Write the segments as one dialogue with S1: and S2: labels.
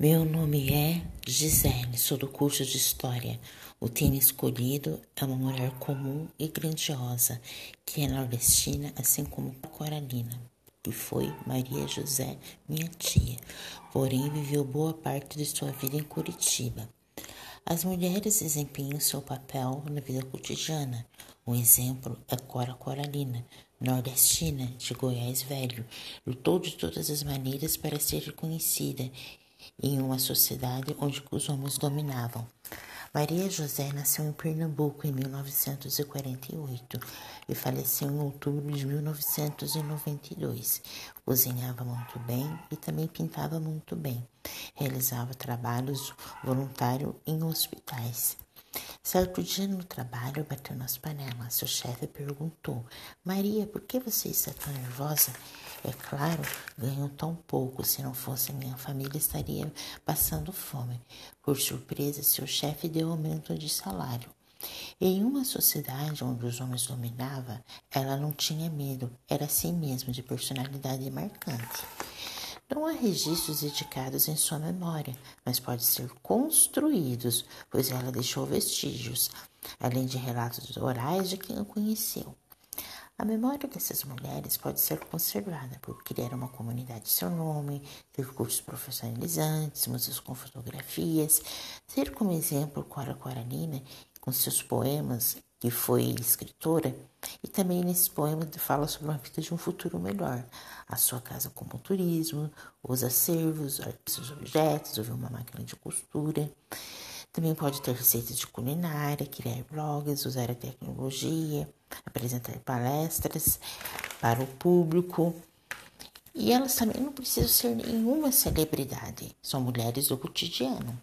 S1: Meu nome é Gisele, sou do curso de História. O tema escolhido é uma mulher comum e grandiosa, que é nordestina, assim como Coralina, que foi Maria José, minha tia, porém viveu boa parte de sua vida em Curitiba. As mulheres desempenham seu papel na vida cotidiana. Um exemplo é Cora Coralina, nordestina de Goiás Velho, lutou de todas as maneiras para ser reconhecida em uma sociedade onde os homens dominavam. Maria José nasceu em Pernambuco em 1948 e faleceu em outubro de 1992. Cozinhava muito bem e também pintava muito bem. Realizava trabalhos voluntários em hospitais. Certo dia no trabalho, bateu nas panelas. Seu chefe perguntou: Maria, por que você está tão nervosa? É claro, ganho tão pouco. Se não fosse minha família, estaria passando fome. Por surpresa, seu chefe deu aumento de salário. Em uma sociedade onde os homens dominavam, ela não tinha medo, era assim mesmo, de personalidade marcante. Não há registros dedicados em sua memória, mas podem ser construídos, pois ela deixou vestígios, além de relatos orais de quem a conheceu. A memória dessas mulheres pode ser conservada por criar uma comunidade de seu nome, ter cursos profissionalizantes, museus com fotografias, ter como exemplo Cora Coralina com seus poemas que foi escritora, e também nesse poema fala sobre uma vida de um futuro melhor. A sua casa como turismo, os acervos, os objetos, ouvir uma máquina de costura. Também pode ter receitas de culinária, criar blogs, usar a tecnologia, apresentar palestras para o público. E elas também não precisam ser nenhuma celebridade, são mulheres do cotidiano.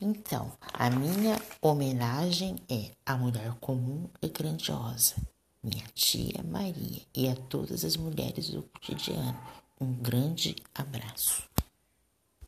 S1: Então, a minha homenagem é à mulher comum e grandiosa, minha tia Maria, e a todas as mulheres do cotidiano. Um grande abraço.